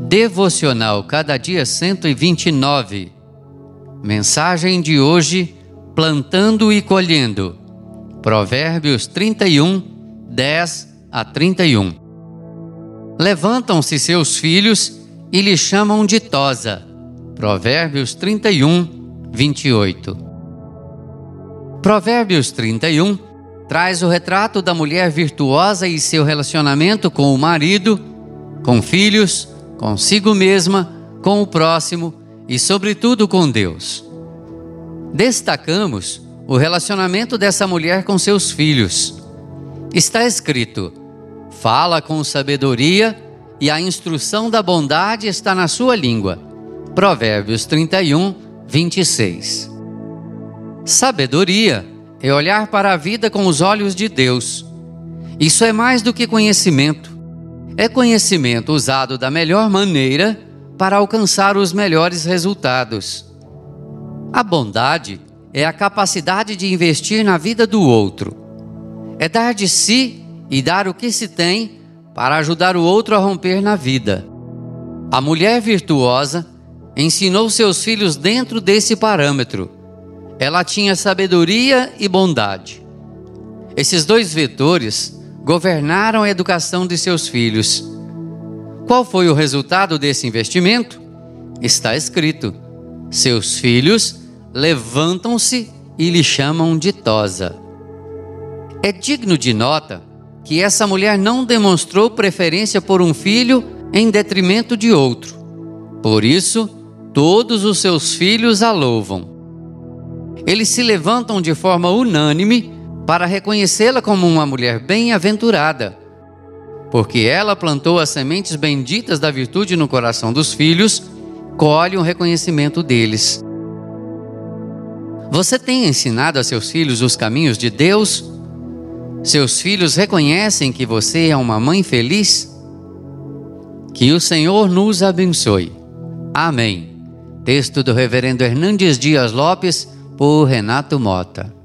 Devocional Cada Dia 129. Mensagem de hoje: Plantando e colhendo. Provérbios 31, 10 a 31. Levantam-se seus filhos e lhe chamam de Tosa. Provérbios 31, 28. Provérbios 31 traz o retrato da mulher virtuosa e seu relacionamento com o marido, com filhos, consigo mesma, com o próximo e, sobretudo, com Deus. Destacamos o relacionamento dessa mulher com seus filhos. Está escrito: fala com sabedoria e a instrução da bondade está na sua língua. Provérbios 31, 26. Sabedoria é olhar para a vida com os olhos de Deus. Isso é mais do que conhecimento é conhecimento usado da melhor maneira para alcançar os melhores resultados. A bondade é a capacidade de investir na vida do outro. É dar de si e dar o que se tem para ajudar o outro a romper na vida. A mulher virtuosa ensinou seus filhos dentro desse parâmetro. Ela tinha sabedoria e bondade. Esses dois vetores governaram a educação de seus filhos. Qual foi o resultado desse investimento? Está escrito: seus filhos levantam-se e lhe chamam de Tosa. É digno de nota que essa mulher não demonstrou preferência por um filho em detrimento de outro. Por isso, todos os seus filhos a louvam. Eles se levantam de forma unânime para reconhecê-la como uma mulher bem-aventurada, porque ela plantou as sementes benditas da virtude no coração dos filhos, colhe um reconhecimento deles. Você tem ensinado a seus filhos os caminhos de Deus? Seus filhos reconhecem que você é uma mãe feliz? Que o Senhor nos abençoe. Amém. Texto do Reverendo Hernandes Dias Lopes, por Renato Mota.